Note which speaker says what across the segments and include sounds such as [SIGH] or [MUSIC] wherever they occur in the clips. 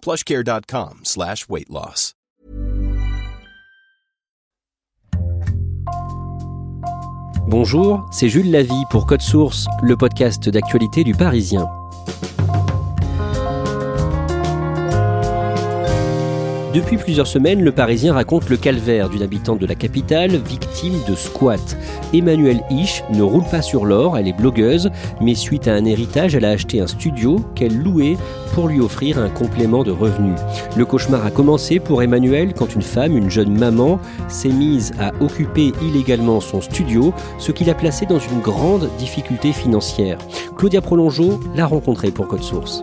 Speaker 1: plushcare.com slash.
Speaker 2: Bonjour, c'est Jules Lavie pour Code Source, le podcast d'actualité du Parisien. Depuis plusieurs semaines, le Parisien raconte le calvaire d'une habitante de la capitale victime de squat. Emmanuelle Isch ne roule pas sur l'or, elle est blogueuse, mais suite à un héritage, elle a acheté un studio qu'elle louait pour lui offrir un complément de revenus. Le cauchemar a commencé pour Emmanuelle quand une femme, une jeune maman, s'est mise à occuper illégalement son studio, ce qui l'a placée dans une grande difficulté financière. Claudia Prolongeau l'a rencontrée pour Code Source.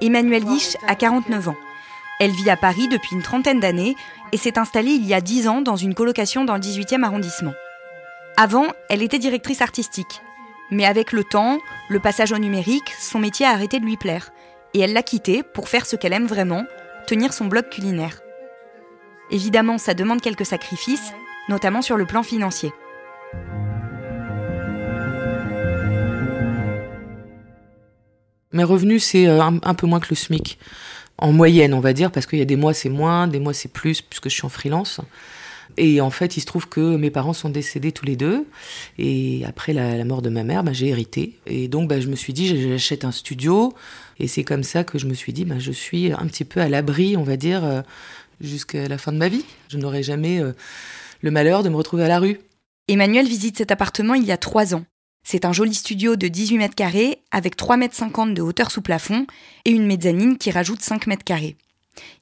Speaker 3: Emmanuelle Lich a 49 ans. Elle vit à Paris depuis une trentaine d'années et s'est installée il y a 10 ans dans une colocation dans le 18e arrondissement. Avant, elle était directrice artistique. Mais avec le temps, le passage au numérique, son métier a arrêté de lui plaire. Et elle l'a quitté pour faire ce qu'elle aime vraiment, tenir son blog culinaire. Évidemment, ça demande quelques sacrifices, notamment sur le plan financier.
Speaker 4: Mes revenus, c'est euh, un, peu moins que le SMIC. En moyenne, on va dire, parce qu'il y a des mois c'est moins, des mois c'est plus, puisque je suis en freelance. Et en fait, il se trouve que mes parents sont décédés tous les deux. Et après la, la mort de ma mère, bah, j'ai hérité. Et donc, bah, je me suis dit, j'achète un studio. Et c'est comme ça que je me suis dit, bah, je suis un petit peu à l'abri, on va dire, euh, jusqu'à la fin de ma vie. Je n'aurai jamais euh, le malheur de me retrouver à la rue.
Speaker 3: Emmanuel visite cet appartement il y a trois ans. C'est un joli studio de 18 mètres carrés avec 3 mètres 50 de hauteur sous plafond et une mezzanine qui rajoute 5 mètres carrés.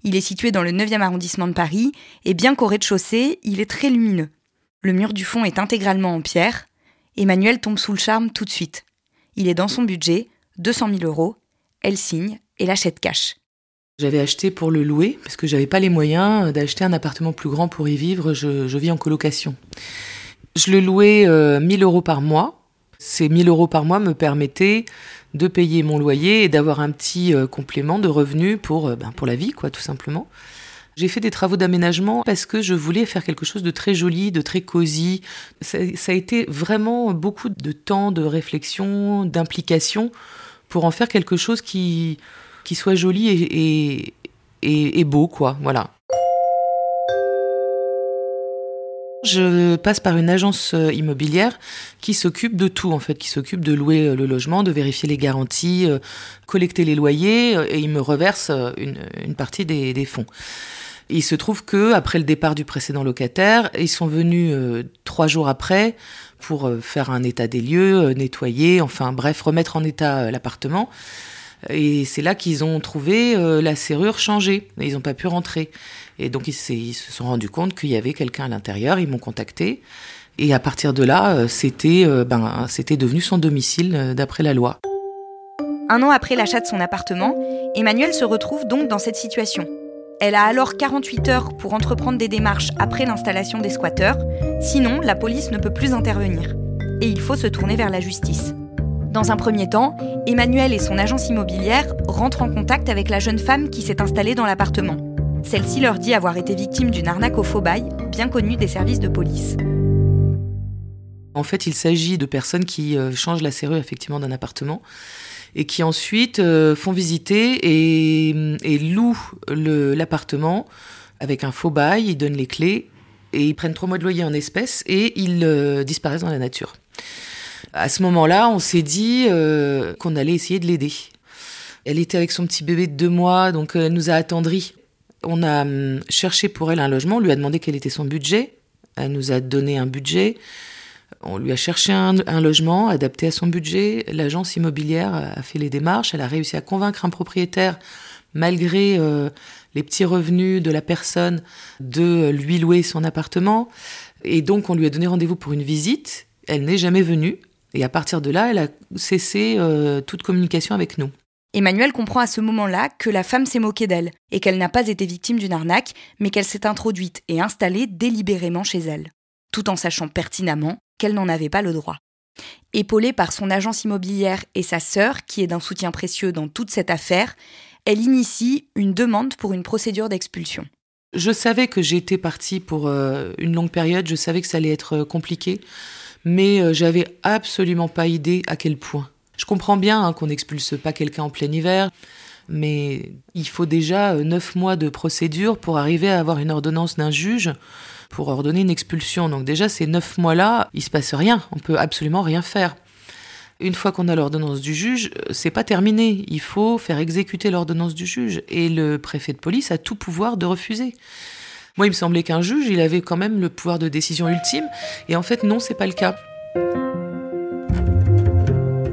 Speaker 3: Il est situé dans le 9e arrondissement de Paris et bien qu'au rez-de-chaussée, il est très lumineux. Le mur du fond est intégralement en pierre. Emmanuel tombe sous le charme tout de suite. Il est dans son budget, 200 000 euros. Elle signe et l'achète cash.
Speaker 4: J'avais acheté pour le louer parce que j'avais pas les moyens d'acheter un appartement plus grand pour y vivre. Je, je vis en colocation. Je le louais euh, 1000 euros par mois. Ces 1000 euros par mois me permettaient de payer mon loyer et d'avoir un petit euh, complément de revenus pour, euh, ben, pour la vie, quoi, tout simplement. J'ai fait des travaux d'aménagement parce que je voulais faire quelque chose de très joli, de très cosy. Ça, ça a été vraiment beaucoup de temps, de réflexion, d'implication pour en faire quelque chose qui, qui soit joli et, et, et, et beau, quoi. Voilà. Je passe par une agence euh, immobilière qui s'occupe de tout, en fait, qui s'occupe de louer euh, le logement, de vérifier les garanties, euh, collecter les loyers, et ils me reversent une, partie des, fonds. Il se trouve que après le départ du précédent locataire, ils sont venus trois jours après pour faire un état des lieux, nettoyer, enfin bref, remettre en état l'appartement. Et c'est là qu'ils ont trouvé euh, la serrure changée. Ils n'ont pas pu rentrer. Et donc ils, se sont rendus compte qu'il y avait quelqu'un à l'intérieur. Ils m'ont contacté. Et à partir de là, euh, c'était euh, ben, devenu son domicile d'après la loi.
Speaker 3: Un an après l'achat de son appartement, Emmanuel se retrouve donc dans cette situation. Elle a alors 48 heures pour entreprendre des démarches après l'installation des squatteurs, sinon la police ne peut plus intervenir. Et il faut se tourner vers la justice. Dans un premier temps, Emmanuel et son agence immobilière rentrent en contact avec la jeune femme qui s'est installée dans l'appartement. Celle-ci leur dit avoir été victime d'une arnaque au faux bail, bien connue des services de police.
Speaker 4: En fait, il s'agit de personnes qui euh, changent la serrure effectivement d'un appartement et qui ensuite euh, font visiter et, louent l'appartement avec un faux bail. Ils donnent les clés et ils prennent trois mois de loyer en espèces et ils euh, disparaissent dans la nature. À ce moment-là, on s'est dit euh, qu'on allait essayer de l'aider. Elle était avec son petit bébé de deux mois, donc elle nous a attendris. On a hum, cherché pour elle un logement, on lui a demandé quel était son budget. Elle nous a donné un budget. On lui a cherché un, logement adapté à son budget. L'agence immobilière a fait les démarches. Elle a réussi à convaincre un propriétaire, malgré euh, les petits revenus de la personne, de lui louer son appartement. Et donc, on lui a donné rendez-vous pour une visite. Elle n'est jamais venue. Et à partir de là, elle a cessé euh, toute communication avec nous.
Speaker 3: Emmanuel comprend à ce moment-là que la femme s'est moquée d'elle et qu'elle n'a pas été victime d'une arnaque, mais qu'elle s'est introduite et installée délibérément chez elle, tout en sachant pertinemment qu'elle n'en avait pas le droit. Épaulée par son agence immobilière et sa sœur, qui est d'un soutien précieux dans toute cette affaire, elle initie une demande pour une procédure d'expulsion.
Speaker 4: Je savais que j'étais partie pour euh, une longue période, je savais que ça allait être euh, compliqué, mais euh, j'avais absolument pas idée à quel point. Je comprends bien hein, qu'on n'expulse pas quelqu'un en plein hiver, mais il faut déjà euh, neuf mois de procédure pour arriver à avoir une ordonnance d'un juge pour ordonner une expulsion. Donc déjà, ces neuf mois-là, il se passe rien. On peut absolument rien faire. Une fois qu'on a l'ordonnance du juge, euh, c'est pas terminé. Il faut faire exécuter l'ordonnance du juge. Et le préfet de police a tout pouvoir de refuser. Moi, il me semblait qu'un juge, il avait quand même le pouvoir de décision ultime. Et en fait, non, c'est pas le cas.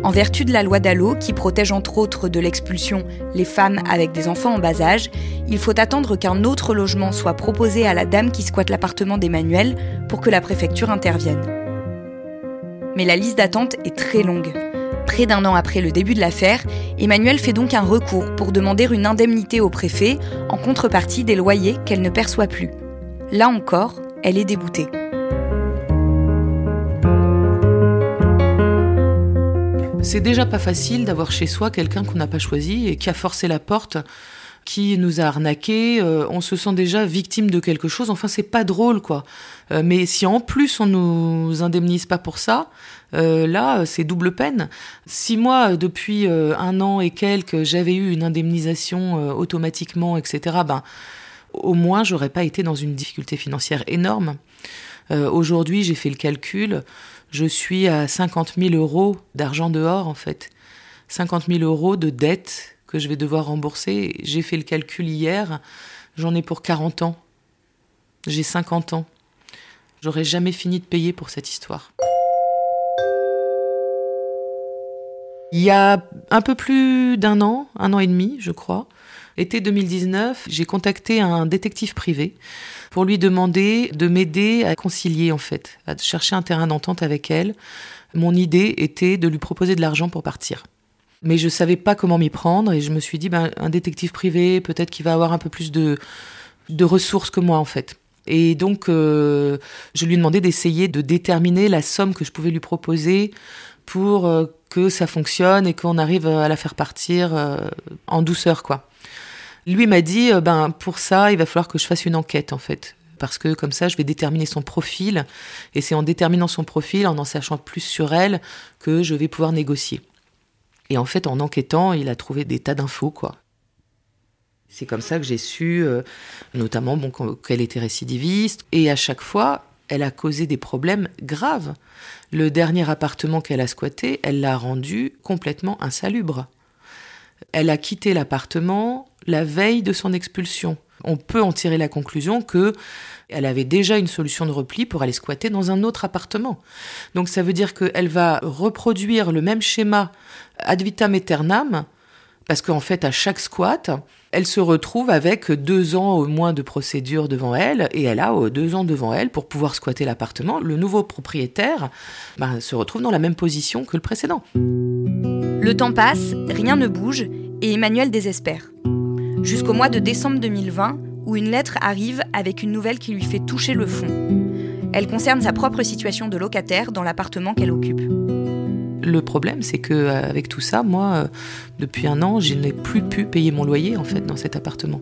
Speaker 3: En vertu de la loi Dallot, qui protège entre autres de l'expulsion les femmes avec des enfants en bas âge, il faut attendre qu'un autre logement soit proposé à la dame qui squatte l'appartement d'Emmanuel pour que la préfecture intervienne. Mais la liste d'attente est très longue. Près d'un an après le début de l'affaire, Emmanuel fait donc un recours pour demander une indemnité au préfet en contrepartie des loyers qu'elle ne perçoit plus. Là encore, elle est déboutée.
Speaker 4: C'est déjà pas facile d'avoir chez soi quelqu'un qu'on n'a pas choisi et qui a forcé la porte, qui nous a arnaqué. Euh, on se sent déjà victime de quelque chose. Enfin, c'est pas drôle, quoi. Euh, mais si en plus on nous indemnise pas pour ça, euh, là, c'est double peine. Si moi, depuis un an et quelques, j'avais eu une indemnisation automatiquement, etc., ben, au moins, j'aurais pas été dans une difficulté financière énorme. Aujourd'hui, j'ai fait le calcul je suis à 50 000 euros d'argent dehors, en fait. 50 000 euros de dette que je vais devoir rembourser. J'ai fait le calcul hier, j'en ai pour 40 ans. J'ai 50 ans. J'aurais jamais fini de payer pour cette histoire. Il y a un peu plus d'un an, un an et demi, je crois, été 2019, j'ai contacté un détective privé pour lui demander de m'aider à concilier en fait, à chercher un terrain d'entente avec elle. Mon idée était de lui proposer de l'argent pour partir. Mais je savais pas comment m'y prendre et je me suis dit ben un détective privé peut-être qu'il va avoir un peu plus de de ressources que moi en fait. Et donc euh, je lui ai demandé d'essayer de déterminer la somme que je pouvais lui proposer pour euh, que ça fonctionne et qu'on arrive à la faire partir euh, en douceur quoi. Lui m'a dit, euh, ben pour ça, il va falloir que je fasse une enquête en fait, parce que comme ça, je vais déterminer son profil, et c'est en déterminant son profil, en en sachant plus sur elle, que je vais pouvoir négocier. Et en fait, en enquêtant, il a trouvé des tas d'infos, quoi. C'est comme ça que j'ai su, euh, notamment bon, qu'elle était récidiviste, et à chaque fois, elle a causé des problèmes graves. Le dernier appartement qu'elle a squatté, elle l'a rendu complètement insalubre. Elle a quitté l'appartement la veille de son expulsion. On peut en tirer la conclusion que elle avait déjà une solution de repli pour aller squatter dans un autre appartement. Donc ça veut dire qu'elle va reproduire le même schéma ad vitam aeternam, parce qu'en fait, à chaque squat, elle se retrouve avec deux ans au moins de procédure devant elle, et elle a euh, deux ans devant elle pour pouvoir squatter l'appartement. Le nouveau propriétaire ben, se retrouve dans la même position que le précédent.
Speaker 3: Le temps passe, rien ne bouge, et Emmanuel désespère jusqu'au mois de décembre 2020 où une lettre arrive avec une nouvelle qui lui fait toucher le fond. Elle concerne sa propre situation de locataire dans l'appartement qu'elle occupe.
Speaker 4: Le problème, c'est que euh, avec tout ça, moi, euh, depuis un an, je n'ai plus pu payer mon loyer en fait dans cet appartement.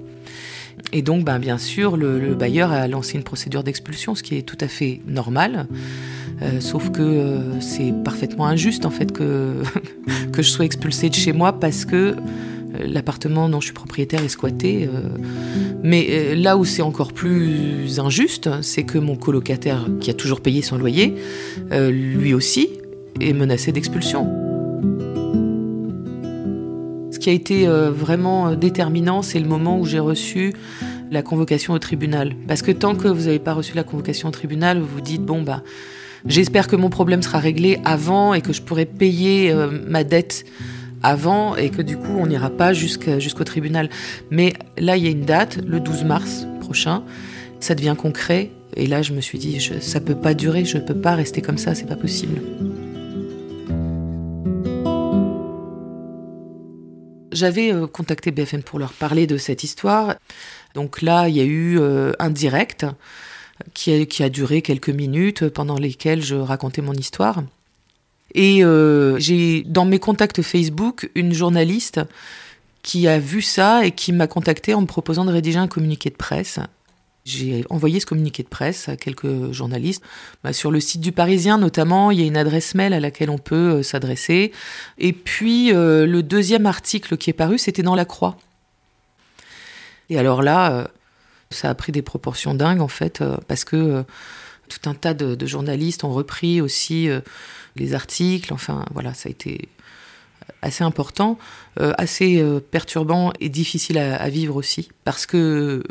Speaker 4: Et donc, ben, bien sûr, le, bailleur a lancé une procédure d'expulsion, ce qui est tout à fait normal. Euh, sauf que c'est parfaitement injuste en fait que, [LAUGHS] que je sois expulsée de chez moi parce que L'appartement dont je suis propriétaire est squatté. mais là où c'est encore plus injuste, c'est que mon colocataire, qui a toujours payé son loyer, lui aussi est menacé d'expulsion. Ce qui a été vraiment déterminant, c'est le moment où j'ai reçu la convocation au tribunal. Parce que tant que vous n'avez pas reçu la convocation au tribunal, vous vous dites, bon, bah, j'espère que mon problème sera réglé avant et que je pourrai payer euh, ma dette avant et que du coup, on n'ira pas jusqu'au tribunal. Mais là, il y a une date, le 12 mars prochain, ça devient concret. Et là, je me suis dit, ça ça peut pas durer, je ne peux pas rester comme ça, c'est pas possible. J'avais euh, contacté BFM pour leur parler de cette histoire. Donc là, il y a eu euh, un direct qui a, duré quelques minutes pendant lesquelles je racontais mon histoire. Et euh, j'ai dans mes contacts Facebook une journaliste qui a vu ça et qui m'a contacté en me proposant de rédiger un communiqué de presse. J'ai envoyé ce communiqué de presse à quelques journalistes. Bah, sur le site du Parisien, notamment, il y a une adresse mail à laquelle on peut euh, s'adresser. Et puis, le deuxième article qui est paru, c'était dans La Croix. Et alors là, euh, ça a pris des proportions dingues en fait, euh, parce que euh, tout un tas de, journalistes ont repris aussi les articles. Enfin, voilà, ça a été assez important, assez perturbant et difficile à, vivre aussi, parce que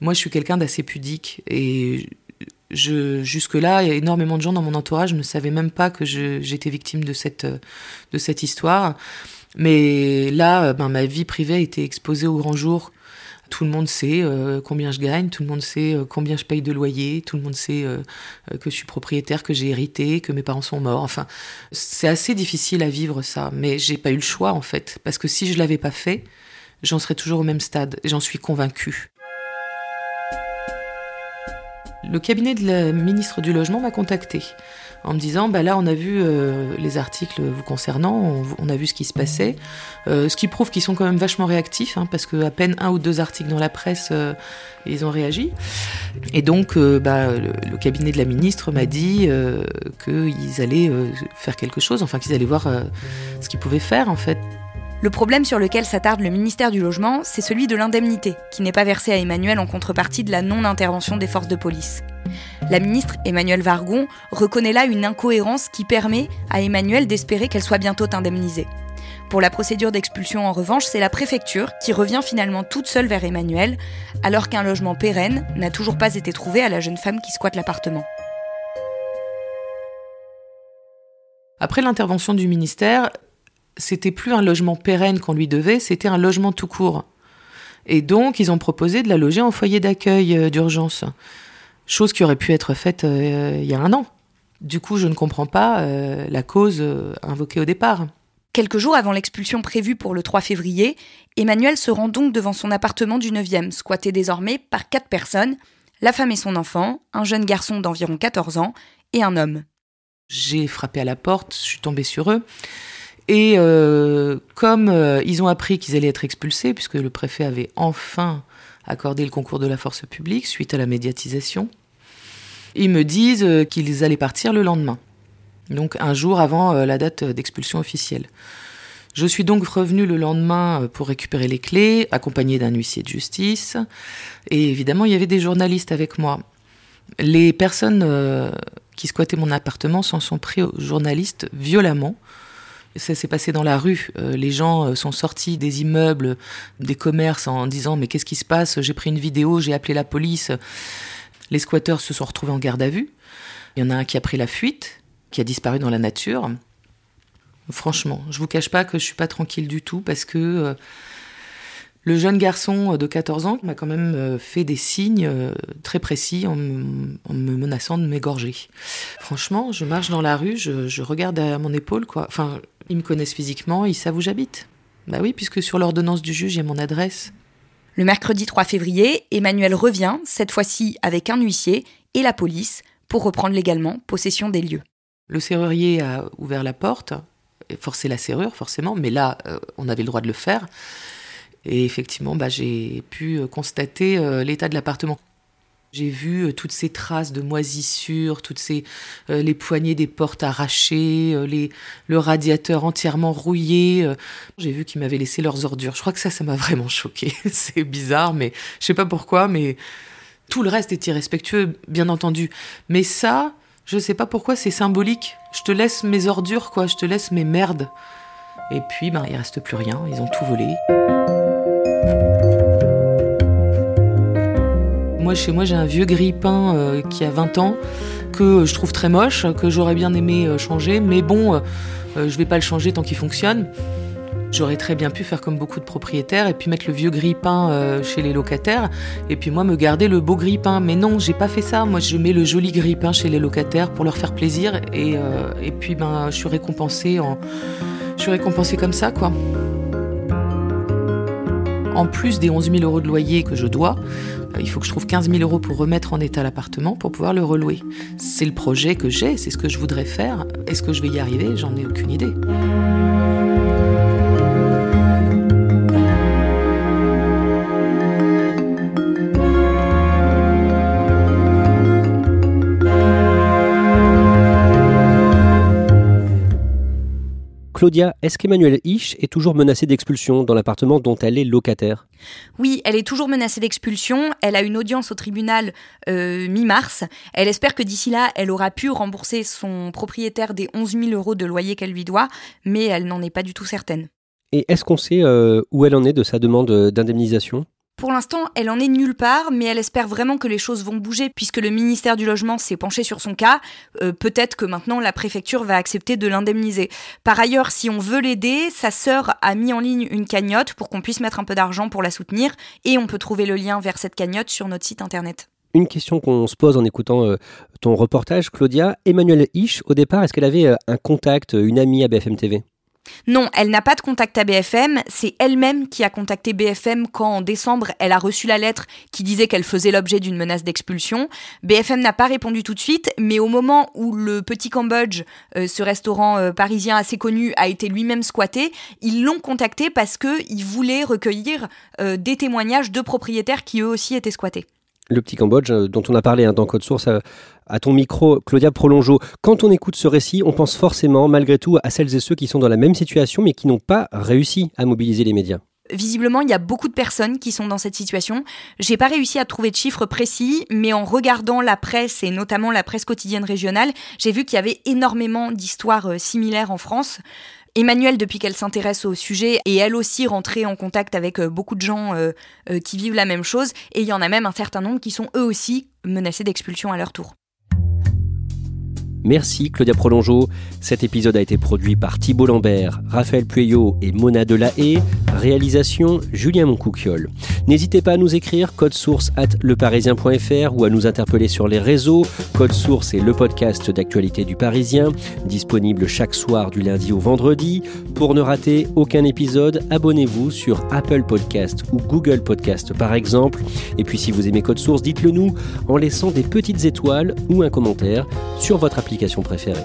Speaker 4: moi, je suis quelqu'un d'assez pudique et jusque-là, énormément de gens dans mon entourage ne savaient même pas que j'étais victime de cette, de cette histoire. Mais là, ben, ma vie privée a été exposée au grand jour tout le monde sait euh, combien je gagne, tout le monde sait euh, combien je paye de loyer, tout le monde sait euh, que je suis propriétaire, que j'ai hérité, que mes parents sont morts. Enfin, c'est assez difficile à vivre ça, mais j'ai pas eu le choix en fait, parce que si je l'avais pas fait, j'en serais toujours au même stade, j'en suis convaincue. Le cabinet de la ministre du Logement m'a contacté en me disant bah là on a vu euh, les articles vous concernant, on, a vu ce qui se passait, euh, ce qui prouve qu'ils sont quand même vachement réactifs hein, parce que à peine un ou deux articles dans la presse euh, ils ont réagi. Et donc bah, le, cabinet de la ministre m'a dit qu'ils allaient faire quelque chose, enfin qu'ils allaient voir ce qu'ils pouvaient faire en fait.
Speaker 3: Le problème sur lequel s'attarde le ministère du Logement, c'est celui de l'indemnité, qui n'est pas versée à Emmanuel en contrepartie de la non-intervention des forces de police. La ministre Emmanuel Vargon reconnaît là une incohérence qui permet à Emmanuel d'espérer qu'elle soit bientôt indemnisée. Pour la procédure d'expulsion, en revanche, c'est la préfecture qui revient finalement toute seule vers Emmanuel, alors qu'un logement pérenne n'a toujours pas été trouvé à la jeune femme qui squatte l'appartement.
Speaker 4: Après l'intervention du ministère, c'était plus un logement pérenne qu'on lui devait, c'était un logement tout court. Et donc, ils ont proposé de la loger en foyer d'accueil euh, d'urgence. Chose qui aurait pu être faite euh, il y a un an. Du coup, je ne comprends pas euh, la cause invoquée au départ.
Speaker 3: Quelques jours avant l'expulsion prévue pour le 3 février, Emmanuel se rend donc devant son appartement du 9e, squatté désormais par quatre personnes, la femme et son enfant, un jeune garçon d'environ 14 ans et un homme.
Speaker 4: J'ai frappé à la porte, je suis tombée sur eux. Et euh, comme euh, ils ont appris qu'ils allaient être expulsés, puisque le préfet avait enfin accordé le concours de la force publique suite à la médiatisation, ils me disent euh, qu'ils allaient partir le lendemain, donc un jour avant la date d'expulsion officielle. Je suis donc revenu le lendemain pour récupérer les clés, accompagné d'un huissier de justice, et évidemment il y avait des journalistes avec moi. Les personnes qui squattaient mon appartement s'en sont pris aux journalistes violemment, ça s'est passé dans la rue. Euh, les gens euh, sont sortis des immeubles, des commerces en disant mais qu'est-ce qui se passe? J'ai pris une vidéo, j'ai appelé la police. Les squatteurs se sont retrouvés en garde à vue. Il y en a un qui a pris la fuite, qui a disparu dans la nature. Franchement, je vous cache pas que je suis pas tranquille du tout parce que euh, le jeune garçon de 14 ans m'a quand même fait des signes très précis en, me menaçant de m'égorger. Franchement, je marche dans la rue, je, je regarde à mon épaule, quoi. Enfin, ils me connaissent physiquement, ils savent où j'habite. Bah oui, puisque sur l'ordonnance du juge, il y a mon adresse.
Speaker 3: Le mercredi 3 février, Emmanuel revient, cette fois-ci avec un huissier et la police, pour reprendre légalement possession des lieux.
Speaker 4: Le serrurier a ouvert la porte, forcé la serrure forcément, mais là, euh, on avait le droit de le faire. Et effectivement, bah, j'ai pu euh, constater euh, l'état de l'appartement. J'ai vu euh, toutes ces traces de moisissures, toutes ces les poignées des portes arrachées, les le radiateur entièrement rouillé. J'ai vu qu'ils m'avaient laissé leurs ordures. Je crois que ça, ça m'a [LAUGHS] vraiment choqué. C'est bizarre, mais je sais pas pourquoi, mais tout le reste est irrespectueux, bien entendu. Mais ça, je sais pas pourquoi, c'est symbolique. Je te laisse mes ordures, quoi. Je te laisse mes merdes. Et puis, ben, il reste plus rien. Ils ont tout volé. Moi, chez moi, j'ai un vieux grille-pain euh, qui a 20 ans, que je trouve très moche, que j'aurais bien aimé euh, changer, mais bon, euh, je vais pas le changer tant qu'il fonctionne. J'aurais très bien pu faire comme beaucoup de propriétaires et puis mettre le vieux grille-pain chez les locataires et puis moi me garder le beau grille-pain. Mais non, j'ai pas fait ça. Moi, je mets le joli grille-pain chez les locataires pour leur faire plaisir et, et puis ben, je suis récompensée en, récompensée comme ça, quoi. En plus des 11 000 euros de loyer que je dois, euh, il faut que je trouve 15 000 euros pour remettre en état l'appartement pour pouvoir le relouer. C'est le projet que j'ai, c'est ce que je voudrais faire. Est-ce que je vais y arriver? J'en ai aucune idée.
Speaker 2: Claudia, est-ce qu'Emmanuel Hisch est toujours menacée d'expulsion dans l'appartement dont elle est locataire?
Speaker 3: Oui, elle est toujours menacée d'expulsion. Elle a une audience au tribunal euh, mi-mars. Elle espère que d'ici là, elle aura pu rembourser son propriétaire des 11 000 euros de loyer qu'elle lui doit, mais elle n'en est pas du tout certaine.
Speaker 2: Et est-ce qu'on sait euh, où elle en est de sa demande d'indemnisation?
Speaker 3: Pour l'instant, elle en est nulle part, mais elle espère vraiment que les choses vont bouger puisque le ministère du Logement s'est penché sur son cas. Euh, peut-être que maintenant la préfecture va accepter de l'indemniser. Par ailleurs, si on veut l'aider, sa sœur a mis en ligne une cagnotte pour qu'on puisse mettre un peu d'argent pour la soutenir et on peut trouver le lien vers cette cagnotte sur notre site internet.
Speaker 2: Une question qu'on se pose en écoutant euh, ton reportage, Claudia. Emmanuelle Hisch, au départ, est-ce qu'elle avait euh, un contact, une amie à BFM TV
Speaker 3: non, elle n'a pas de contact à BFM, c'est elle-même qui a contacté BFM quand en décembre elle a reçu la lettre qui disait qu'elle faisait l'objet d'une menace d'expulsion. BFM n'a pas répondu tout de suite, mais au moment où le Petit Cambodge, euh, ce restaurant euh, parisien assez connu, a été lui-même squatté, ils l'ont contacté parce qu'ils voulaient recueillir euh, des témoignages de propriétaires qui eux aussi étaient squattés
Speaker 2: le petit Cambodge dont on a parlé hein, dans Code Source à ton micro, Claudia Prolongeau. Quand on écoute ce récit, on pense forcément, malgré tout, à celles et ceux qui sont dans la même situation, mais qui n'ont pas réussi à mobiliser les médias.
Speaker 3: Visiblement, il y a beaucoup de personnes qui sont dans cette situation. J'ai pas réussi à trouver de chiffres précis, mais en regardant la presse et notamment la presse quotidienne régionale, j'ai vu qu'il y avait énormément d'histoires euh, similaires en France. Emmanuelle, depuis qu'elle s'intéresse au sujet, est elle aussi rentrée en contact avec euh, beaucoup de gens euh, qui vivent la même chose, et il y en a même un certain nombre qui sont eux aussi menacés d'expulsion à leur tour.
Speaker 2: Merci Claudia Prolongeau. Cet épisode a été produit par Thibault Lambert, Raphaël Pueyo et Mona Delahaye. Réalisation Julien Moncouquiole. N'hésitez pas à nous écrire code source at leparisien.fr ou à nous interpeller sur les réseaux. Code source est le podcast d'actualité du Parisien, disponible chaque soir du lundi au vendredi. Pour ne rater aucun épisode, abonnez-vous sur Apple Podcast ou Google Podcast par exemple. Et puis si vous aimez Code Source, dites-le nous en laissant des petites étoiles ou un commentaire sur votre application préférée.